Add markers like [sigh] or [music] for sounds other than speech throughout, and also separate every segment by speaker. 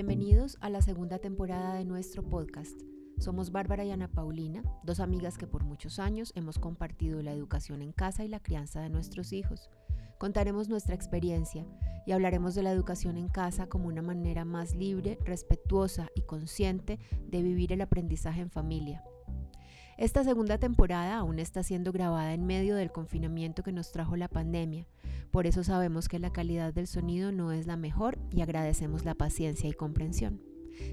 Speaker 1: Bienvenidos a la segunda temporada de nuestro podcast. Somos Bárbara y Ana Paulina, dos amigas que por muchos años hemos compartido la educación en casa y la crianza de nuestros hijos. Contaremos nuestra experiencia y hablaremos de la educación en casa como una manera más libre, respetuosa y consciente de vivir el aprendizaje en familia. Esta segunda temporada aún está siendo grabada en medio del confinamiento que nos trajo la pandemia, por eso sabemos que la calidad del sonido no es la mejor y agradecemos la paciencia y comprensión.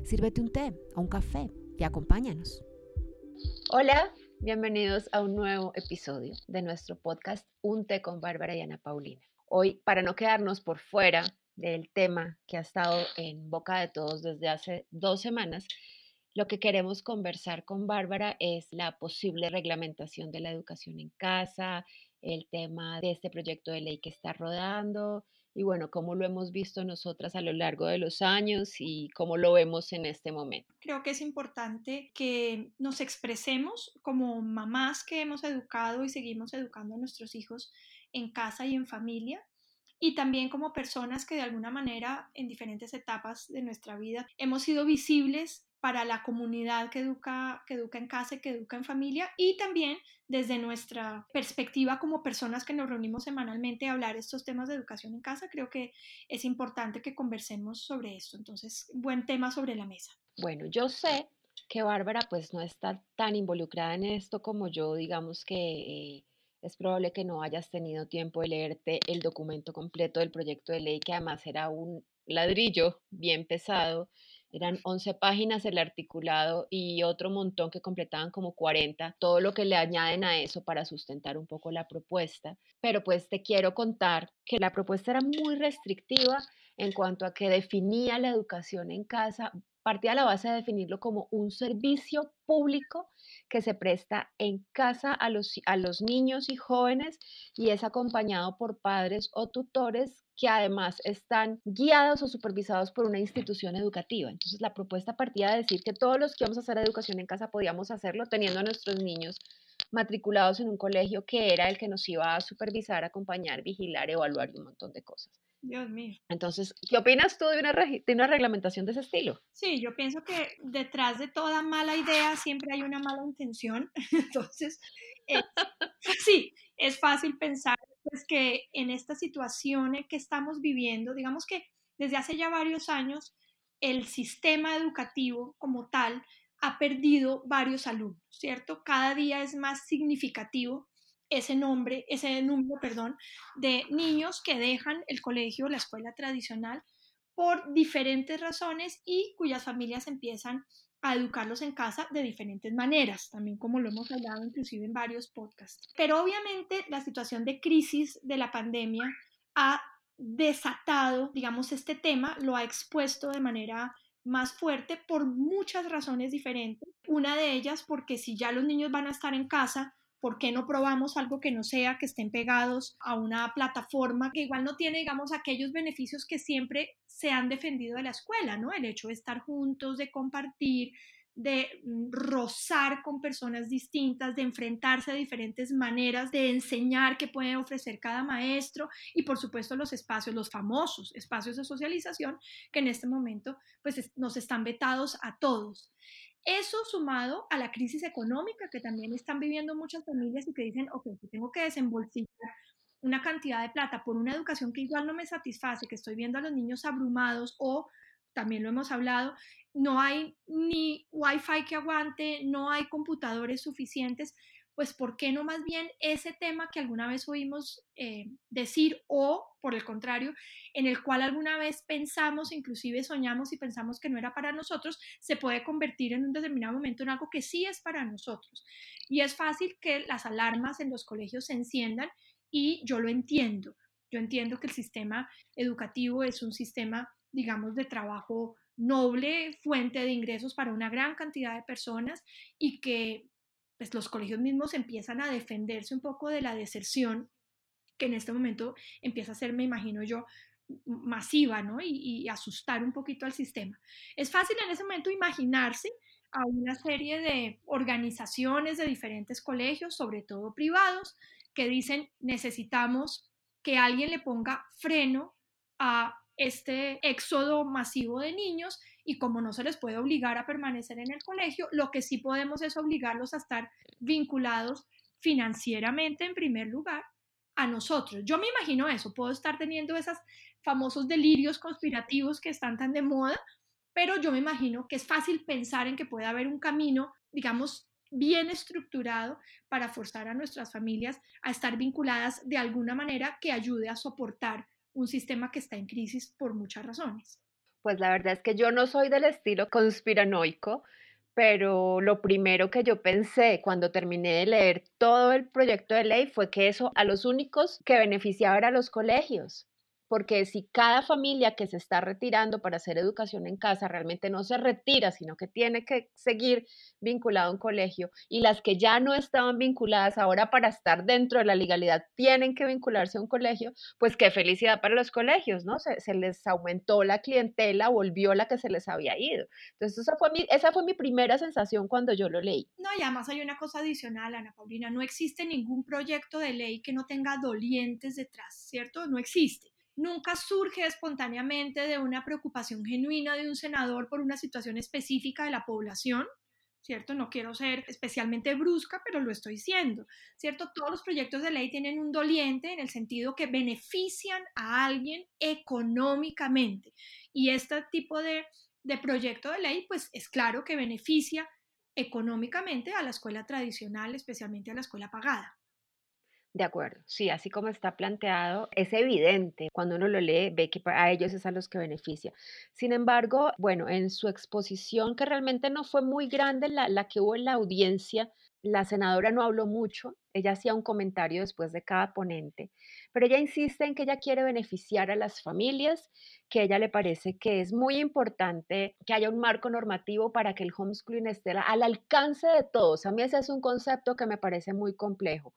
Speaker 1: Sírvete un té o un café y acompáñanos. Hola, bienvenidos a un nuevo episodio de nuestro podcast Un té con Bárbara y Ana Paulina. Hoy, para no quedarnos por fuera del tema que ha estado en boca de todos desde hace dos semanas, lo que queremos conversar con Bárbara es la posible reglamentación de la educación en casa, el tema de este proyecto de ley que está rodando y bueno, cómo lo hemos visto nosotras a lo largo de los años y cómo lo vemos en este momento.
Speaker 2: Creo que es importante que nos expresemos como mamás que hemos educado y seguimos educando a nuestros hijos en casa y en familia y también como personas que de alguna manera en diferentes etapas de nuestra vida hemos sido visibles para la comunidad que educa, que educa en casa y que educa en familia y también desde nuestra perspectiva como personas que nos reunimos semanalmente a hablar estos temas de educación en casa, creo que es importante que conversemos sobre esto. Entonces, buen tema sobre la mesa.
Speaker 1: Bueno, yo sé que Bárbara pues no está tan involucrada en esto como yo, digamos que eh, es probable que no hayas tenido tiempo de leerte el documento completo del proyecto de ley, que además era un ladrillo bien pesado eran 11 páginas el articulado y otro montón que completaban como 40, todo lo que le añaden a eso para sustentar un poco la propuesta. Pero pues te quiero contar que la propuesta era muy restrictiva en cuanto a que definía la educación en casa, partía a la base de definirlo como un servicio público que se presta en casa a los, a los niños y jóvenes y es acompañado por padres o tutores que además están guiados o supervisados por una institución educativa. Entonces la propuesta partía de decir que todos los que vamos a hacer educación en casa podíamos hacerlo teniendo a nuestros niños matriculados en un colegio que era el que nos iba a supervisar, acompañar, vigilar, evaluar y un montón de cosas.
Speaker 2: Dios mío.
Speaker 1: Entonces, ¿qué opinas tú de una, de una reglamentación de ese estilo?
Speaker 2: Sí, yo pienso que detrás de toda mala idea siempre hay una mala intención. [laughs] Entonces, [laughs] sí, es fácil pensar pues, que en esta situación que estamos viviendo, digamos que desde hace ya varios años, el sistema educativo como tal ha perdido varios alumnos, ¿cierto? Cada día es más significativo ese nombre, ese número, perdón, de niños que dejan el colegio, la escuela tradicional, por diferentes razones y cuyas familias empiezan a educarlos en casa de diferentes maneras, también como lo hemos hablado inclusive en varios podcasts. Pero obviamente la situación de crisis de la pandemia ha desatado, digamos, este tema, lo ha expuesto de manera más fuerte por muchas razones diferentes. Una de ellas porque si ya los niños van a estar en casa, ¿por qué no probamos algo que no sea que estén pegados a una plataforma que igual no tiene, digamos, aquellos beneficios que siempre se han defendido de la escuela, ¿no? El hecho de estar juntos, de compartir, de mm, rozar con personas distintas, de enfrentarse a diferentes maneras de enseñar que puede ofrecer cada maestro y por supuesto los espacios, los famosos espacios de socialización que en este momento pues nos están vetados a todos. Eso sumado a la crisis económica que también están viviendo muchas familias y que dicen, ok, tengo que desembolsillar una cantidad de plata por una educación que igual no me satisface, que estoy viendo a los niños abrumados o, también lo hemos hablado, no hay ni wifi que aguante, no hay computadores suficientes, pues ¿por qué no más bien ese tema que alguna vez oímos eh, decir o, por el contrario, en el cual alguna vez pensamos, inclusive soñamos y pensamos que no era para nosotros, se puede convertir en un determinado momento en algo que sí es para nosotros? Y es fácil que las alarmas en los colegios se enciendan y yo lo entiendo. Yo entiendo que el sistema educativo es un sistema, digamos, de trabajo noble, fuente de ingresos para una gran cantidad de personas y que pues los colegios mismos empiezan a defenderse un poco de la deserción que en este momento empieza a ser, me imagino yo, masiva, ¿no? Y, asustar un poquito al sistema. Es fácil en ese momento imaginarse a una serie de organizaciones de diferentes colegios, sobre todo privados, que dicen necesitamos que alguien le ponga freno a este éxodo masivo de niños y como no se les puede obligar a permanecer en el colegio, lo que sí podemos es obligarlos a estar vinculados financieramente en primer lugar a nosotros. Yo me imagino eso, puedo estar teniendo esos famosos delirios conspirativos que están tan de moda, pero yo me imagino que es fácil pensar en que puede haber un camino, digamos, bien estructurado para forzar a nuestras familias a estar vinculadas de alguna manera que ayude a soportar un sistema que está en crisis por muchas razones.
Speaker 1: Pues la verdad es que yo no soy del estilo conspiranoico, pero lo primero que yo pensé cuando terminé de leer todo el proyecto de ley fue que eso a los únicos que beneficiaba era a los colegios porque si cada familia que se está retirando para hacer educación en casa realmente no se retira, sino que tiene que seguir vinculado a un colegio, y las que ya no estaban vinculadas ahora para estar dentro de la legalidad tienen que vincularse a un colegio, pues qué felicidad para los colegios, ¿no? Se, les aumentó la clientela, volvió la que se les había ido. Entonces, esa fue, mi, esa fue mi primera sensación cuando yo lo leí.
Speaker 2: No, y además hay una cosa adicional, Ana Paulina, no existe ningún proyecto de ley que no tenga dolientes detrás, ¿cierto? No existe nunca surge espontáneamente de una preocupación genuina de un senador por una situación específica de la población, ¿cierto? No quiero ser especialmente brusca, pero lo estoy siendo, ¿cierto? Todos los proyectos de ley tienen un doliente en el sentido que benefician a alguien económicamente. Y este tipo de, de proyecto de ley, pues es claro que beneficia económicamente a la escuela tradicional, especialmente a la escuela pagada.
Speaker 1: De acuerdo, sí, así como está planteado, es evidente cuando uno lo lee, ve que a ellos es a los que beneficia. Sin embargo, bueno, en su exposición, que realmente no fue muy grande la, la que hubo en la audiencia, la senadora no habló mucho, ella hacía un comentario después de cada ponente, pero ella insiste en que ella quiere beneficiar a las familias, que ella le parece que es muy importante que haya un marco normativo para que el homeschooling esté al alcance de todos. A mí ese es un concepto que me parece muy complejo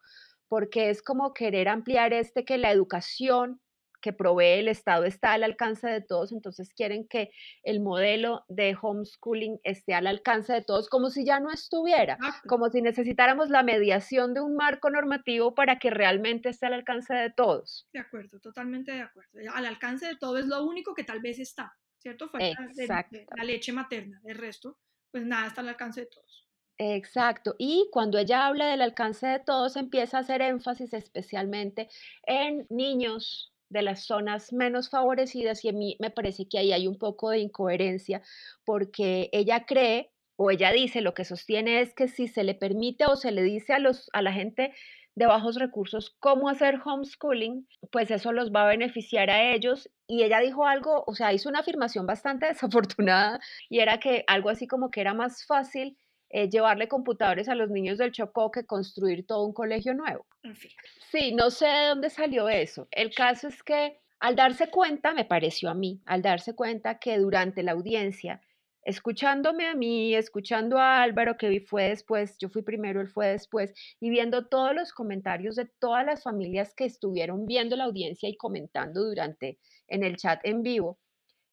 Speaker 1: porque es como querer ampliar este que la educación que provee el Estado está al alcance de todos, entonces quieren que el modelo de homeschooling esté al alcance de todos, como si ya no estuviera, como si necesitáramos la mediación de un marco normativo para que realmente esté al alcance de todos.
Speaker 2: De acuerdo, totalmente de acuerdo. Al alcance de todo es lo único que tal vez está, ¿cierto? Falta la leche materna, el resto, pues nada está al alcance de todos.
Speaker 1: Exacto. Y cuando ella habla del alcance de todos, empieza a hacer énfasis especialmente en niños de las zonas menos favorecidas y a mí me parece que ahí hay un poco de incoherencia porque ella cree o ella dice, lo que sostiene es que si se le permite o se le dice a, los, a la gente de bajos recursos cómo hacer homeschooling, pues eso los va a beneficiar a ellos. Y ella dijo algo, o sea, hizo una afirmación bastante [laughs] desafortunada y era que algo así como que era más fácil eh, llevarle computadores a los niños del Chocó que construir todo un colegio nuevo.
Speaker 2: En fin.
Speaker 1: Sí, no sé de dónde salió eso. El caso es que al darse cuenta, me pareció a mí, al darse cuenta que durante la audiencia, escuchándome a mí, escuchando a Álvaro, que fue después, yo fui primero, él fue después, y viendo todos los comentarios de todas las familias que estuvieron viendo la audiencia y comentando durante en el chat en vivo,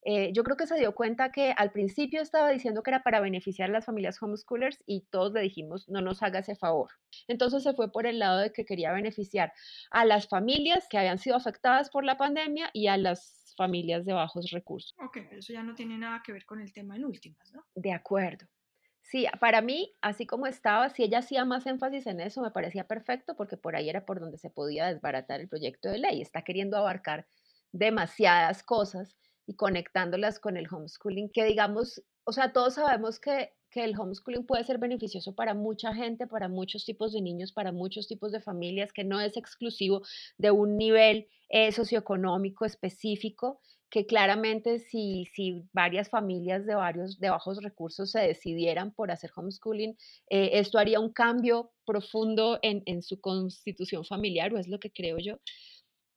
Speaker 1: eh, yo creo que se dio cuenta que al principio estaba diciendo que era para beneficiar a las familias homeschoolers y todos le dijimos, no nos haga ese favor. Entonces se fue por el lado de que quería beneficiar a las familias que habían sido afectadas por la pandemia y a las familias de bajos recursos.
Speaker 2: Ok, pero eso ya no tiene nada que ver con el tema en últimas, ¿no?
Speaker 1: De acuerdo. Sí, para mí, así como estaba, si ella hacía más énfasis en eso, me parecía perfecto porque por ahí era por donde se podía desbaratar el proyecto de ley. Está queriendo abarcar demasiadas cosas y conectándolas con el homeschooling, que digamos, o sea, todos sabemos que, que el homeschooling puede ser beneficioso para mucha gente, para muchos tipos de niños, para muchos tipos de familias, que no es exclusivo de un nivel eh, socioeconómico específico, que claramente si, si varias familias de varios de bajos recursos se decidieran por hacer homeschooling, eh, esto haría un cambio profundo en, en su constitución familiar, o es lo que creo yo,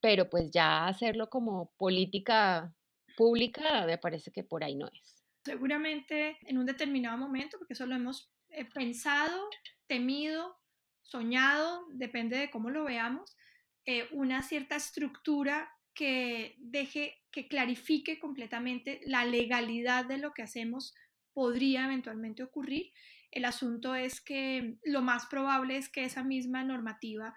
Speaker 1: pero pues ya hacerlo como política pública, me parece que por ahí no es.
Speaker 2: Seguramente en un determinado momento, porque eso lo hemos eh, pensado, temido, soñado, depende de cómo lo veamos, eh, una cierta estructura que deje, que clarifique completamente la legalidad de lo que hacemos podría eventualmente ocurrir. El asunto es que lo más probable es que esa misma normativa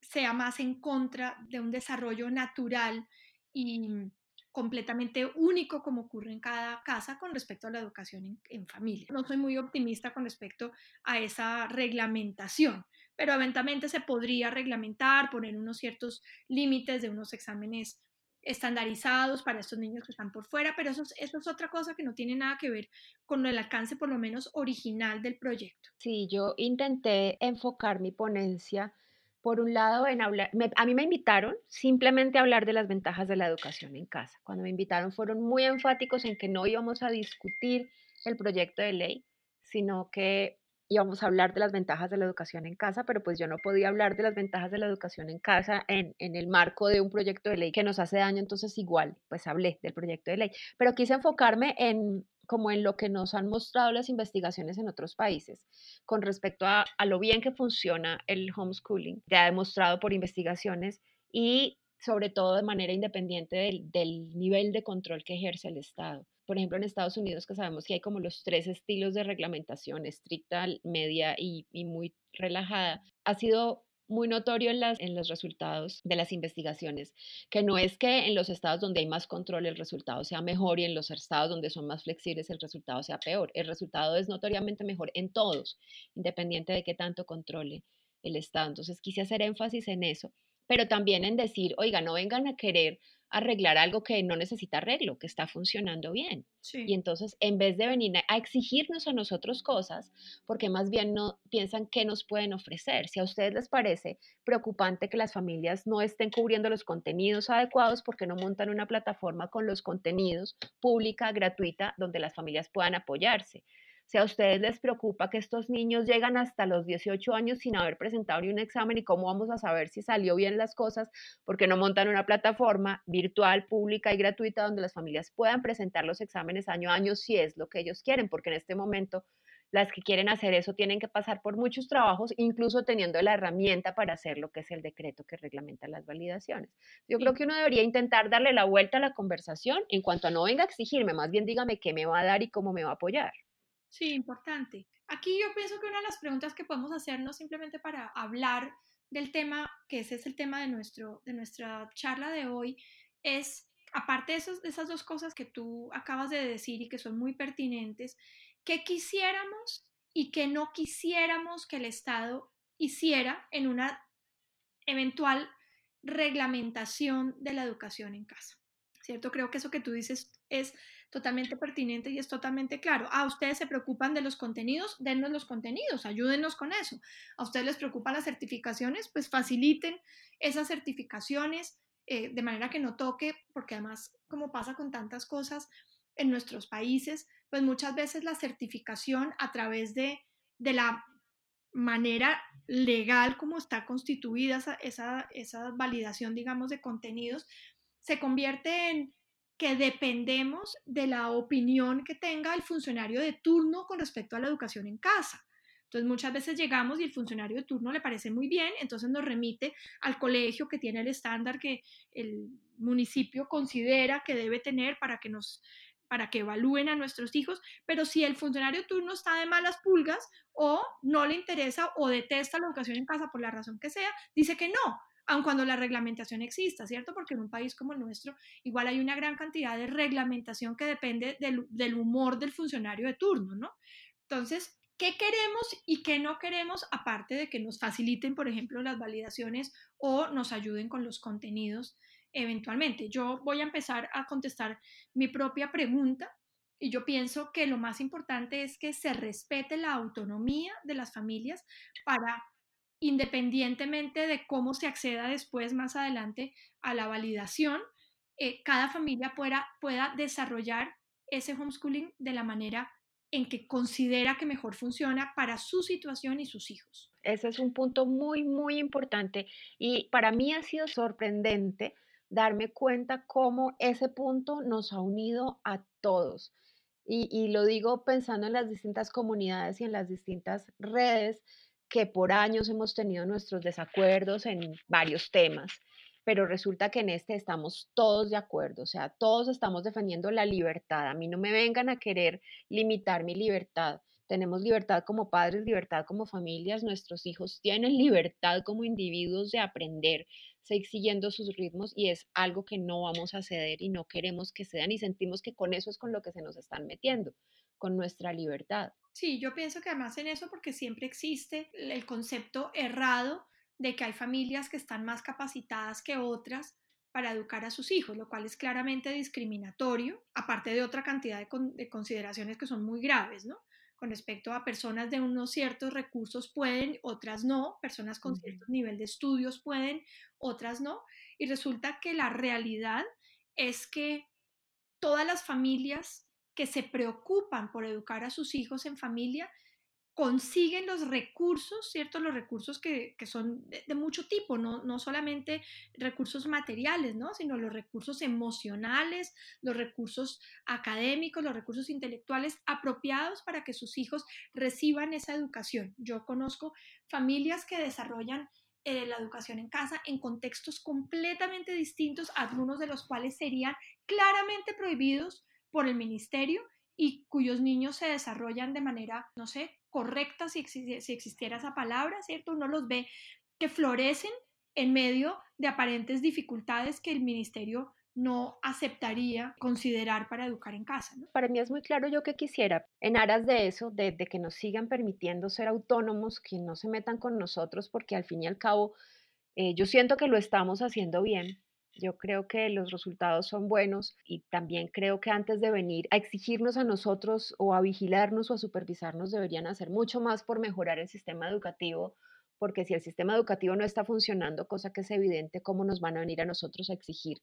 Speaker 2: sea más en contra de un desarrollo natural y completamente único como ocurre en cada casa con respecto a la educación en, familia. No soy muy optimista con respecto a esa reglamentación, pero eventualmente se podría reglamentar, poner unos ciertos límites de unos exámenes estandarizados para estos niños que están por fuera, pero eso, eso es otra cosa que no tiene nada que ver con el alcance por lo menos original del proyecto.
Speaker 1: Sí, yo intenté enfocar mi ponencia por un lado, a mí me invitaron simplemente a hablar de las ventajas de la educación en casa. Cuando me invitaron fueron muy enfáticos en que no íbamos a discutir el proyecto de ley, sino que íbamos a hablar de las ventajas de la educación en casa, pero pues yo no podía hablar de las ventajas de la educación en casa en, en, el marco de un proyecto de ley que nos hace daño, entonces igual, pues hablé del proyecto de ley, pero quise enfocarme en, como en lo que nos han mostrado las investigaciones en otros países con respecto a, lo bien que funciona el homeschooling, ya demostrado por investigaciones y sobre todo de manera independiente del, nivel de control que ejerce el Estado. Por ejemplo, en Estados Unidos, que sabemos que hay como los tres estilos de reglamentación, estricta, media y, y muy relajada, ha sido muy notorio en, los resultados de las investigaciones, que no es que en los estados donde hay más control el resultado sea mejor y en los estados donde son más flexibles el resultado sea peor. El resultado es notoriamente mejor en todos, independiente de qué tanto controle el estado. Entonces quise hacer énfasis en eso, pero también en decir, oiga, no vengan a querer arreglar algo que no necesita arreglo, que está funcionando bien. Y entonces, en vez de venir a exigirnos a nosotros cosas, porque más bien no piensan qué nos pueden ofrecer. Si a ustedes les parece preocupante que las familias no estén cubriendo los contenidos adecuados, porque no montan una plataforma con los contenidos pública, gratuita, donde las familias puedan apoyarse? Si a ustedes les preocupa que estos niños llegan hasta los 18 años sin haber presentado ni un examen y cómo vamos a saber si salió bien las cosas, porque no montan una plataforma virtual, pública y gratuita donde las familias puedan presentar los exámenes año a año si es lo que ellos quieren, porque en este momento las que quieren hacer eso tienen que pasar por muchos trabajos, incluso teniendo la herramienta para hacer lo que es el decreto que reglamenta las validaciones. Yo creo que uno debería intentar darle la vuelta a la conversación en cuanto a no venga a exigirme, más bien dígame qué me va a dar y cómo me va a apoyar.
Speaker 2: Sí, importante. Aquí yo pienso que una de las preguntas que podemos hacernos simplemente para hablar del tema, que ese es el tema de, nuestro, de nuestra charla de hoy, es, aparte de, esos, de esas dos cosas que tú acabas de decir y que son muy pertinentes, ¿qué quisiéramos y qué no quisiéramos que el Estado hiciera en una eventual reglamentación de la educación en casa? ¿Cierto? Creo que eso que tú dices es totalmente pertinente y es totalmente claro. Ah, ustedes se preocupan de los contenidos, dennos los contenidos, ayúdenos con eso. A ustedes les preocupan las certificaciones, pues faciliten esas certificaciones eh, de manera que no toque, porque además, como pasa con tantas cosas en nuestros países, pues muchas veces la certificación a través de, de la manera legal como está constituida esa, esa validación, digamos, de contenidos, se convierte en que dependemos de la opinión que tenga el funcionario de turno con respecto a la educación en casa. Entonces muchas veces llegamos y el funcionario de turno le parece muy bien, entonces nos remite al colegio que tiene el estándar que el municipio considera que debe tener para que nos para que evalúen a nuestros hijos, pero si el funcionario de turno está de malas pulgas o no le interesa o detesta la educación en casa por la razón que sea, dice que no, aun cuando la reglamentación exista, ¿cierto? Porque en un país como el nuestro igual hay una gran cantidad de reglamentación que depende del, humor del funcionario de turno, ¿no? Entonces, ¿qué queremos y qué no queremos, aparte de que nos faciliten, por ejemplo, las validaciones o nos ayuden con los contenidos eventualmente? Yo voy a empezar a contestar mi propia pregunta y yo pienso que lo más importante es que se respete la autonomía de las familias para independientemente de cómo se acceda después, más adelante, a la validación, eh, cada familia pueda, pueda desarrollar ese homeschooling de la manera en que considera que mejor funciona para su situación y sus hijos.
Speaker 1: Ese es un punto muy, muy importante y para mí ha sido sorprendente darme cuenta cómo ese punto nos ha unido a todos. Y, y lo digo pensando en las distintas comunidades y en las distintas redes que por años hemos tenido nuestros desacuerdos en varios temas, pero resulta que en este estamos todos de acuerdo, o sea, todos estamos defendiendo la libertad. A mí no me vengan a querer limitar mi libertad. tenemos libertad como padres, libertad como familias, nuestros hijos tienen libertad como individuos de aprender, seguir siguiendo sus ritmos y es algo que no vamos a ceder y no queremos que sean y sentimos que con eso es con lo que se nos están metiendo, con nuestra libertad.
Speaker 2: Sí, yo pienso que además en eso porque siempre existe el concepto errado de que hay familias que están más capacitadas que otras para educar a sus hijos, lo cual es claramente discriminatorio, aparte de otra cantidad de, consideraciones que son muy graves, ¿no? Con respecto a personas de unos ciertos recursos pueden, otras no, personas con cierto nivel de estudios pueden, otras no, y resulta que la realidad es que todas las familias que se preocupan por educar a sus hijos en familia consiguen los recursos, ¿cierto? Los recursos que, son de, mucho tipo, no, no solamente recursos materiales, ¿no? Sino los recursos emocionales, los recursos académicos, los recursos intelectuales apropiados para que sus hijos reciban esa educación. Yo conozco familias que desarrollan eh, la educación en casa en contextos completamente distintos, algunos de los cuales serían claramente prohibidos por el ministerio y cuyos niños se desarrollan de manera, no sé, correcta, si, si existiera esa palabra, ¿cierto? Uno los ve que florecen en medio de aparentes dificultades que el ministerio no aceptaría considerar para educar en casa.
Speaker 1: Para mí es muy claro yo que quisiera, en aras de eso, de, que nos sigan permitiendo ser autónomos, que no se metan con nosotros, porque al fin y al cabo eh, yo siento que lo estamos haciendo bien, yo creo que los resultados son buenos y también creo que antes de venir a exigirnos a nosotros o a vigilarnos o a supervisarnos deberían hacer mucho más por mejorar el sistema educativo, porque si el sistema educativo no está funcionando, cosa que es evidente, ¿cómo nos van a venir a nosotros a exigir?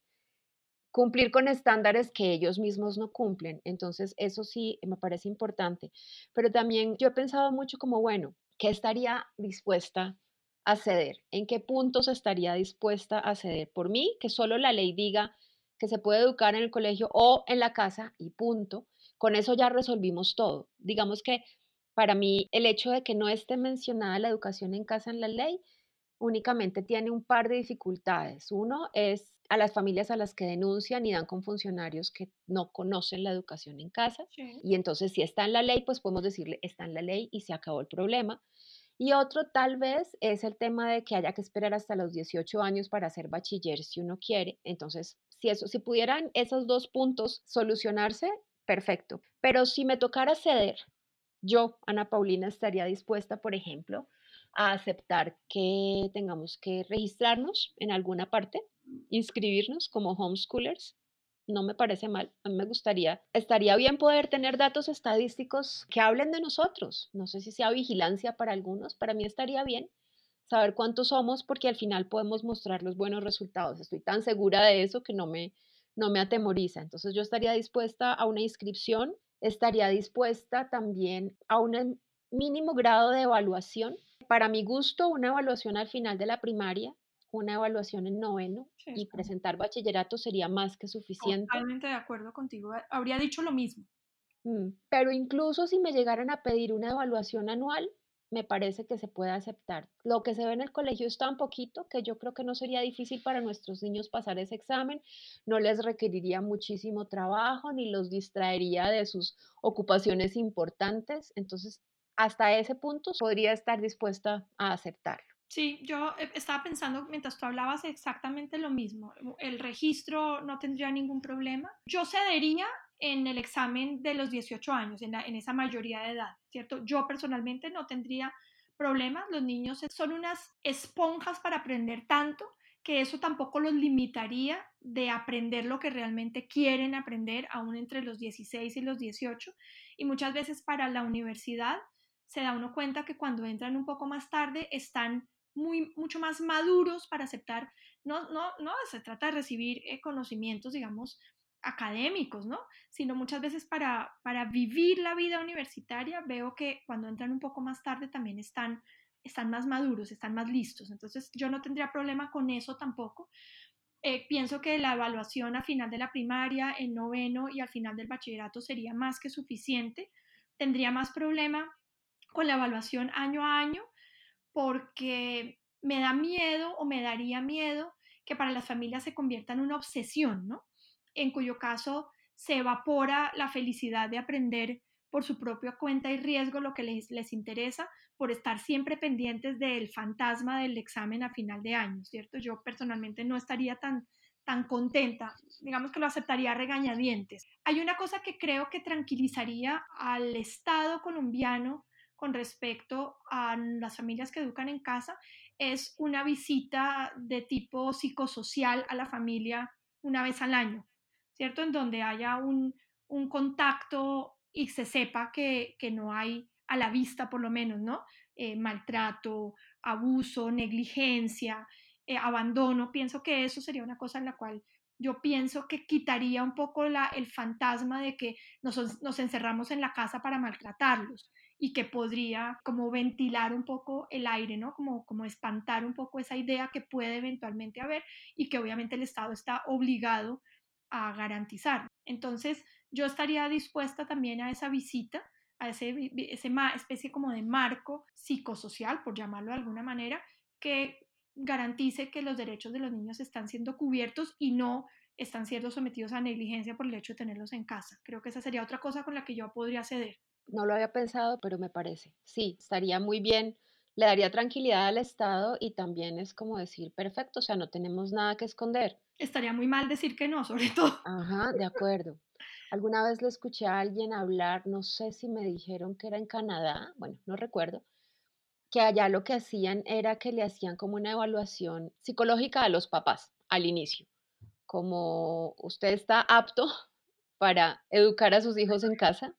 Speaker 1: Cumplir con estándares que ellos mismos no cumplen. Entonces, eso sí me parece importante. Pero también yo he pensado mucho como, bueno, ¿qué estaría dispuesta a ceder? ¿En qué puntos estaría dispuesta a ceder? Por mí, que solo la ley diga que se puede educar en el colegio o en la casa y punto. Con eso ya resolvimos todo. Digamos que para mí el hecho de que no esté mencionada la educación en casa en la ley únicamente tiene un par de dificultades. Uno es a las familias a las que denuncian y dan con funcionarios que no conocen la educación en casa. Y entonces si está en la ley, pues podemos decirle, está en la ley y se acabó el problema. Y otro tal vez es el tema de que haya que esperar hasta los 18 años para hacer bachiller si uno quiere. Entonces, si, eso, si pudieran esos dos puntos solucionarse, perfecto. Pero si me tocara ceder, yo, Ana Paulina, estaría dispuesta, por ejemplo, a aceptar que tengamos que registrarnos en alguna parte, inscribirnos como homeschoolers no me parece mal. A mí me gustaría, estaría bien poder tener datos estadísticos que hablen de nosotros. No sé si sea vigilancia para algunos, para mí estaría bien saber cuántos somos porque al final podemos mostrar los buenos resultados. Estoy tan segura de eso que no me, no me atemoriza. Entonces yo estaría dispuesta a una inscripción, estaría dispuesta también a un mínimo grado de evaluación. Para mi gusto, una evaluación al final de la primaria una evaluación en noveno y presentar bachillerato sería más que suficiente.
Speaker 2: Totalmente de acuerdo contigo, habría dicho lo mismo.
Speaker 1: Mm, pero incluso si me llegaran a pedir una evaluación anual, me parece que se puede aceptar. Lo que se ve en el colegio es tan poquito que yo creo que no sería difícil para nuestros niños pasar ese examen, no les requeriría muchísimo trabajo ni los distraería de sus ocupaciones importantes. Entonces, hasta ese punto podría estar dispuesta a aceptarlo.
Speaker 2: Sí, yo eh, estaba pensando mientras tú hablabas exactamente lo mismo. El registro no tendría ningún problema. Yo cedería en el examen de los 18 años, en, esa mayoría de edad, ¿cierto? Yo personalmente no tendría problemas. Los niños son unas esponjas para aprender tanto que eso tampoco los limitaría de aprender lo que realmente quieren aprender, aún entre los 16 y los 18. Y muchas veces para la universidad se da uno cuenta que cuando entran un poco más tarde están muy, mucho más maduros para aceptar, no, no, no se trata de recibir eh, conocimientos, digamos, académicos, ¿no? Sino muchas veces para, para vivir la vida universitaria veo que cuando entran un poco más tarde también están, están más maduros, están más listos. Entonces yo no tendría problema con eso tampoco. Eh, pienso que la evaluación a final de la primaria, en noveno y al final del bachillerato sería más que suficiente. Tendría más problema con la evaluación año a año porque me da miedo o me daría miedo que para las familias se convierta en una obsesión, ¿no? En cuyo caso se evapora la felicidad de aprender por su propia cuenta y riesgo lo que les, les interesa, por estar siempre pendientes del fantasma del examen a final de año, ¿cierto? Yo personalmente no estaría tan, tan contenta, digamos que lo aceptaría regañadientes. Hay una cosa que creo que tranquilizaría al Estado colombiano con respecto a las familias que educan en casa, es una visita de tipo psicosocial a la familia una vez al año, ¿cierto? En donde haya un, un contacto y se sepa que, que, no hay a la vista, por lo menos, ¿no? Eh, maltrato, abuso, negligencia, eh, abandono. Pienso que eso sería una cosa en la cual yo pienso que quitaría un poco la, el fantasma de que nos, nos encerramos en la casa para maltratarlos y que podría como ventilar un poco el aire, ¿no? Como, como espantar un poco esa idea que puede eventualmente haber y que obviamente el Estado está obligado a garantizar. Entonces, yo estaría dispuesta también a esa visita, a ese, ese especie como de marco psicosocial, por llamarlo de alguna manera, que garantice que los derechos de los niños están siendo cubiertos y no están siendo sometidos a negligencia por el hecho de tenerlos en casa. Creo que esa sería otra cosa con la que yo podría ceder.
Speaker 1: No lo había pensado, pero me parece. Sí, estaría muy bien, le daría tranquilidad al Estado y también es como decir, perfecto, o sea, no tenemos nada que esconder.
Speaker 2: Estaría muy mal decir que no, sobre [laughs] todo.
Speaker 1: Ajá, de acuerdo. Alguna vez le escuché a alguien hablar, no sé si me dijeron que era en Canadá, bueno, no recuerdo, que allá lo que hacían era que le hacían como una evaluación psicológica a los papás al inicio, como usted está apto [laughs] para educar a sus hijos en casa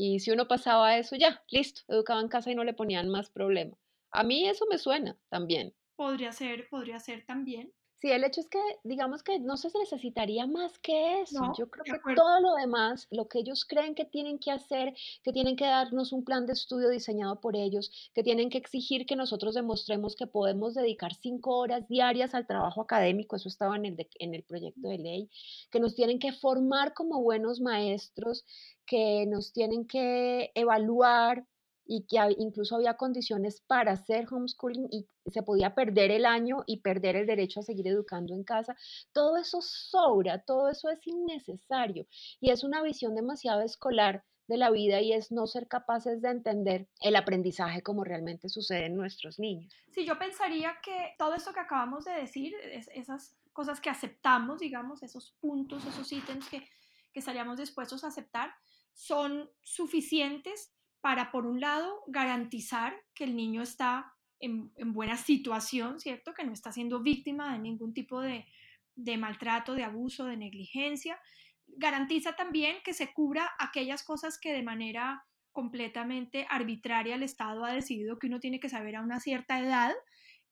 Speaker 1: y si uno pasaba eso, ya, listo, educaba en casa y no le ponían más problema. A mí eso me suena también.
Speaker 2: Podría ser, podría ser también.
Speaker 1: Sí, el hecho es que, digamos que no se necesitaría más que eso. Yo creo que todo lo demás, lo que ellos creen que tienen que hacer, que tienen que darnos un plan de estudio diseñado por ellos, que tienen que exigir que nosotros demostremos que podemos dedicar cinco horas diarias al trabajo académico, eso estaba en el, en el proyecto de ley, que nos tienen que formar como buenos maestros, que nos tienen que evaluar y que incluso había condiciones para hacer homeschooling y se podía perder el año y perder el derecho a seguir educando en casa. Todo eso sobra, todo eso es innecesario y es una visión demasiado escolar de la vida y es no ser capaces de entender el aprendizaje como realmente sucede en nuestros niños.
Speaker 2: Sí, yo pensaría que todo esto que acabamos de decir, esas cosas que aceptamos, digamos, esos puntos, esos ítems que, que estaríamos dispuestos a aceptar, son suficientes para, por un lado, garantizar que el niño está en, buena situación, ¿cierto? Que no está siendo víctima de ningún tipo de, de maltrato, de abuso, de negligencia. Garantiza también que se cubra aquellas cosas que de manera completamente arbitraria el Estado ha decidido que uno tiene que saber a una cierta edad,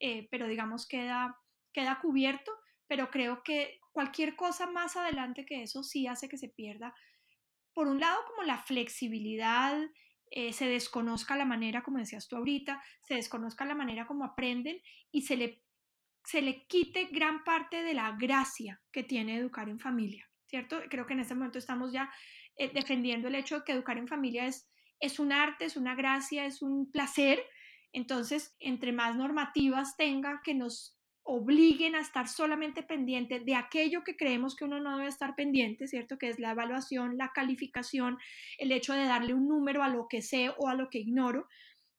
Speaker 2: eh, pero digamos queda, queda cubierto, pero creo que cualquier cosa más adelante que eso sí hace que se pierda, por un lado, como la flexibilidad eh, se desconozca la manera, como decías tú ahorita, se desconozca la manera como aprenden y se le, se le quite gran parte de la gracia que tiene educar en familia, ¿cierto? Creo que en este momento estamos ya eh, defendiendo el hecho de que educar en familia es, es un arte, es una gracia, es un placer. Entonces, entre más normativas tenga que nos obliguen a estar solamente pendiente de aquello que creemos que uno no debe estar pendiente, ¿cierto? Que es la evaluación, la calificación, el hecho de darle un número a lo que sé o a lo que ignoro,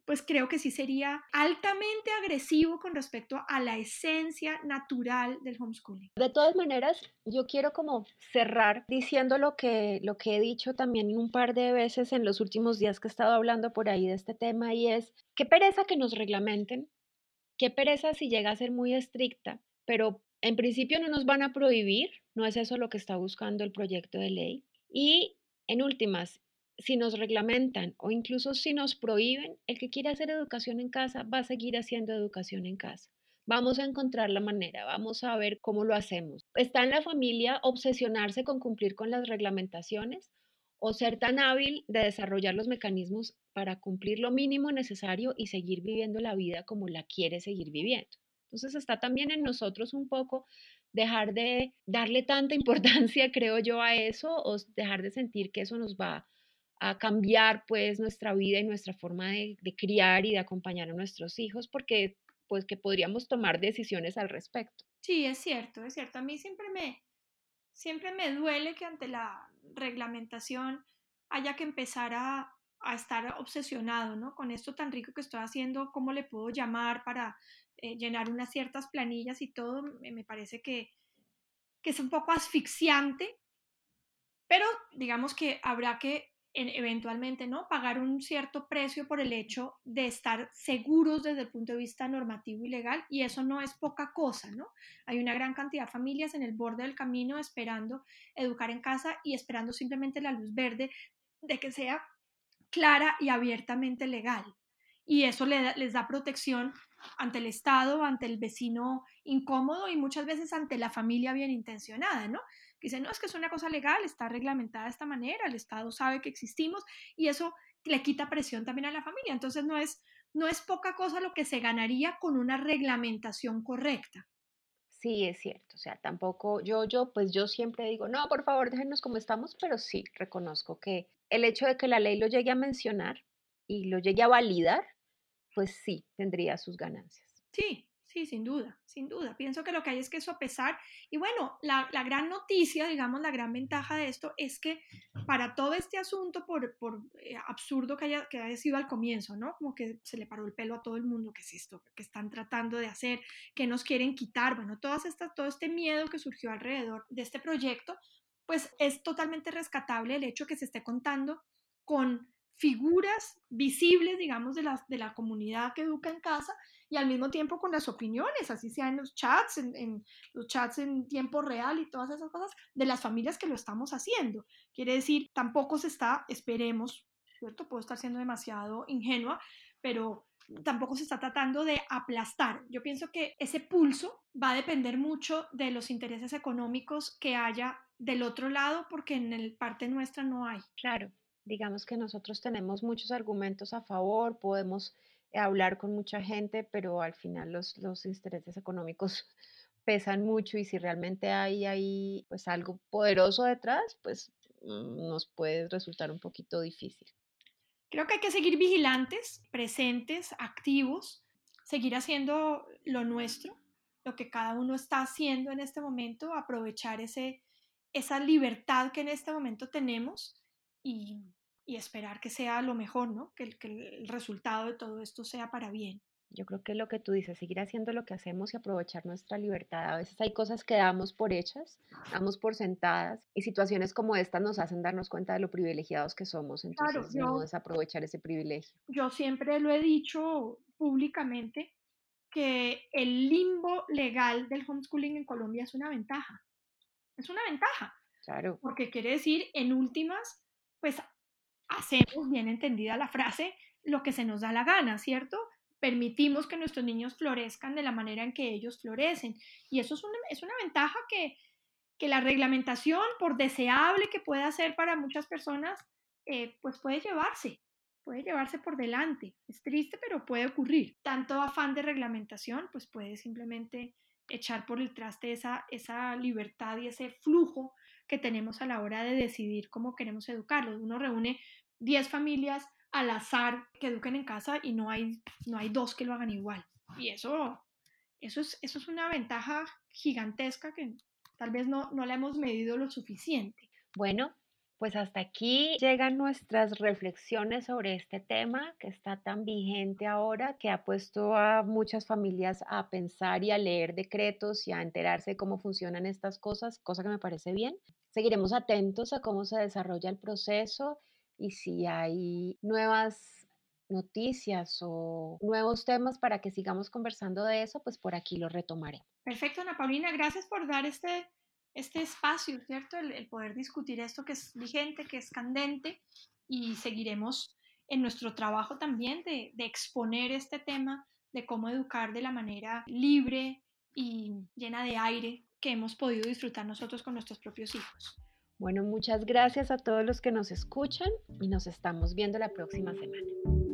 Speaker 2: pues creo que sí sería altamente agresivo con respecto a la esencia natural del homeschooling.
Speaker 1: De todas maneras, yo quiero como cerrar diciendo lo que, lo que he dicho también un par de veces en los últimos días que he estado hablando por ahí de este tema y es, qué pereza que nos reglamenten, Qué pereza si llega a ser muy estricta, pero en principio no nos van a prohibir, no es eso lo que está buscando el proyecto de ley. Y en últimas, si nos reglamentan o incluso si nos prohíben, el que quiera hacer educación en casa va a seguir haciendo educación en casa. Vamos a encontrar la manera, vamos a ver cómo lo hacemos. ¿Está en la familia obsesionarse con cumplir con las reglamentaciones o ser tan hábil de desarrollar los mecanismos para cumplir lo mínimo necesario y seguir viviendo la vida como la quiere seguir viviendo. Entonces está también en nosotros un poco dejar de darle tanta [laughs] importancia, creo yo, a eso o dejar de sentir que eso nos va a cambiar pues nuestra vida y nuestra forma de, de criar y de acompañar a nuestros hijos porque pues que podríamos tomar decisiones al respecto.
Speaker 2: Sí, es cierto, es cierto. A mí siempre me, siempre me duele que ante la reglamentación haya que empezar a, estar obsesionado, ¿no? Con esto tan rico que estoy haciendo, ¿cómo le puedo llamar para eh, llenar unas ciertas planillas y todo? Me, parece que, que es un poco asfixiante, pero digamos que habrá que eventualmente, ¿no? Pagar un cierto precio por el hecho de estar seguros desde el punto de vista normativo y legal, y eso no es poca cosa, ¿no? Hay una gran cantidad de familias en el borde del camino esperando educar en casa y esperando simplemente la luz verde de que sea clara y abiertamente legal. Y eso les da protección ante el Estado, ante el vecino incómodo y muchas veces ante la familia bien intencionada, ¿no? Que dicen, no, es que es una cosa legal, está reglamentada de esta manera, el Estado sabe que existimos y eso le quita presión también a la familia. Entonces no es, no es poca cosa lo que se ganaría con una reglamentación correcta.
Speaker 1: Sí, es cierto. O sea, tampoco yo, yo, pues yo siempre digo, no, por favor, déjenos como estamos, pero sí reconozco que el hecho de que la ley lo llegue a mencionar y lo llegue a validar, pues sí, tendría sus ganancias.
Speaker 2: Sí, Sí, sin duda, sin duda. Pienso que lo que hay es que sopesar. Y bueno, la, gran noticia, digamos, la gran ventaja de esto es que para todo este asunto, por, por eh, absurdo que haya, que haya sido al comienzo, ¿no? Como que se le paró el pelo a todo el mundo, ¿qué es esto? ¿Qué están tratando de hacer? ¿Qué nos quieren quitar? Bueno, todas estas, todo este miedo que surgió alrededor de este proyecto, pues es totalmente rescatable el hecho que se esté contando con figuras visibles, digamos, de la, de la comunidad que educa en casa y al mismo tiempo con las opiniones, así sea en los chats, en, los chats en tiempo real y todas esas cosas, de las familias que lo estamos haciendo. Quiere decir, tampoco se está, esperemos, ¿cierto? Puedo estar siendo demasiado ingenua, pero tampoco se está tratando de aplastar. Yo pienso que ese pulso va a depender mucho de los intereses económicos que haya del otro lado, porque en el parte nuestra no hay.
Speaker 1: Claro, digamos que nosotros tenemos muchos argumentos a favor, podemos hablar con mucha gente, pero al final los, los intereses económicos [laughs] pesan mucho y si realmente hay ahí pues algo poderoso detrás, pues mm, nos puede resultar un poquito difícil.
Speaker 2: Creo que hay que seguir vigilantes, presentes, activos, seguir haciendo lo nuestro, lo que cada uno está haciendo en este momento, aprovechar ese, esa libertad que en este momento tenemos y y esperar que sea lo mejor, ¿no? Que, que, el resultado de todo esto sea para bien.
Speaker 1: Yo creo que lo que tú dices, seguir haciendo lo que hacemos y aprovechar nuestra libertad. A veces hay cosas que damos por hechas, damos por sentadas y situaciones como esta nos hacen darnos cuenta de lo privilegiados que somos. Entonces, claro, no desaprovechar ese privilegio.
Speaker 2: Yo siempre lo he dicho públicamente que el limbo legal del homeschooling en Colombia es una ventaja. Es una ventaja.
Speaker 1: Claro.
Speaker 2: Porque quiere decir, en últimas, pues hacemos, bien entendida la frase, lo que se nos da la gana, ¿cierto? Permitimos que nuestros niños florezcan de la manera en que ellos florecen. Y eso es una, es una ventaja que, que, la reglamentación, por deseable que pueda ser para muchas personas, eh, pues puede llevarse, puede llevarse por delante. Es triste, pero puede ocurrir. Tanto afán de reglamentación, pues puede simplemente echar por el traste esa, esa libertad y ese flujo que tenemos a la hora de decidir cómo queremos educarlos. Uno reúne 10 familias al azar que eduquen en casa y no hay, no hay dos que lo hagan igual. Y eso, eso, es, eso es una ventaja gigantesca que tal vez no, no la hemos medido lo suficiente.
Speaker 1: Bueno, pues hasta aquí llegan nuestras reflexiones sobre este tema que está tan vigente ahora, que ha puesto a muchas familias a pensar y a leer decretos y a enterarse de cómo funcionan estas cosas, cosa que me parece bien. Seguiremos atentos a cómo se desarrolla el proceso y si hay nuevas noticias o nuevos temas para que sigamos conversando de eso, pues por aquí lo retomaré.
Speaker 2: Perfecto, Ana Paulina, gracias por dar este, este espacio, ¿cierto? El, poder discutir esto que es vigente, que es candente y seguiremos en nuestro trabajo también de, de exponer este tema de cómo educar de la manera libre y llena de aire que hemos podido disfrutar nosotros con nuestros propios hijos.
Speaker 1: Bueno, muchas gracias a todos los que nos escuchan y nos estamos viendo la próxima semana.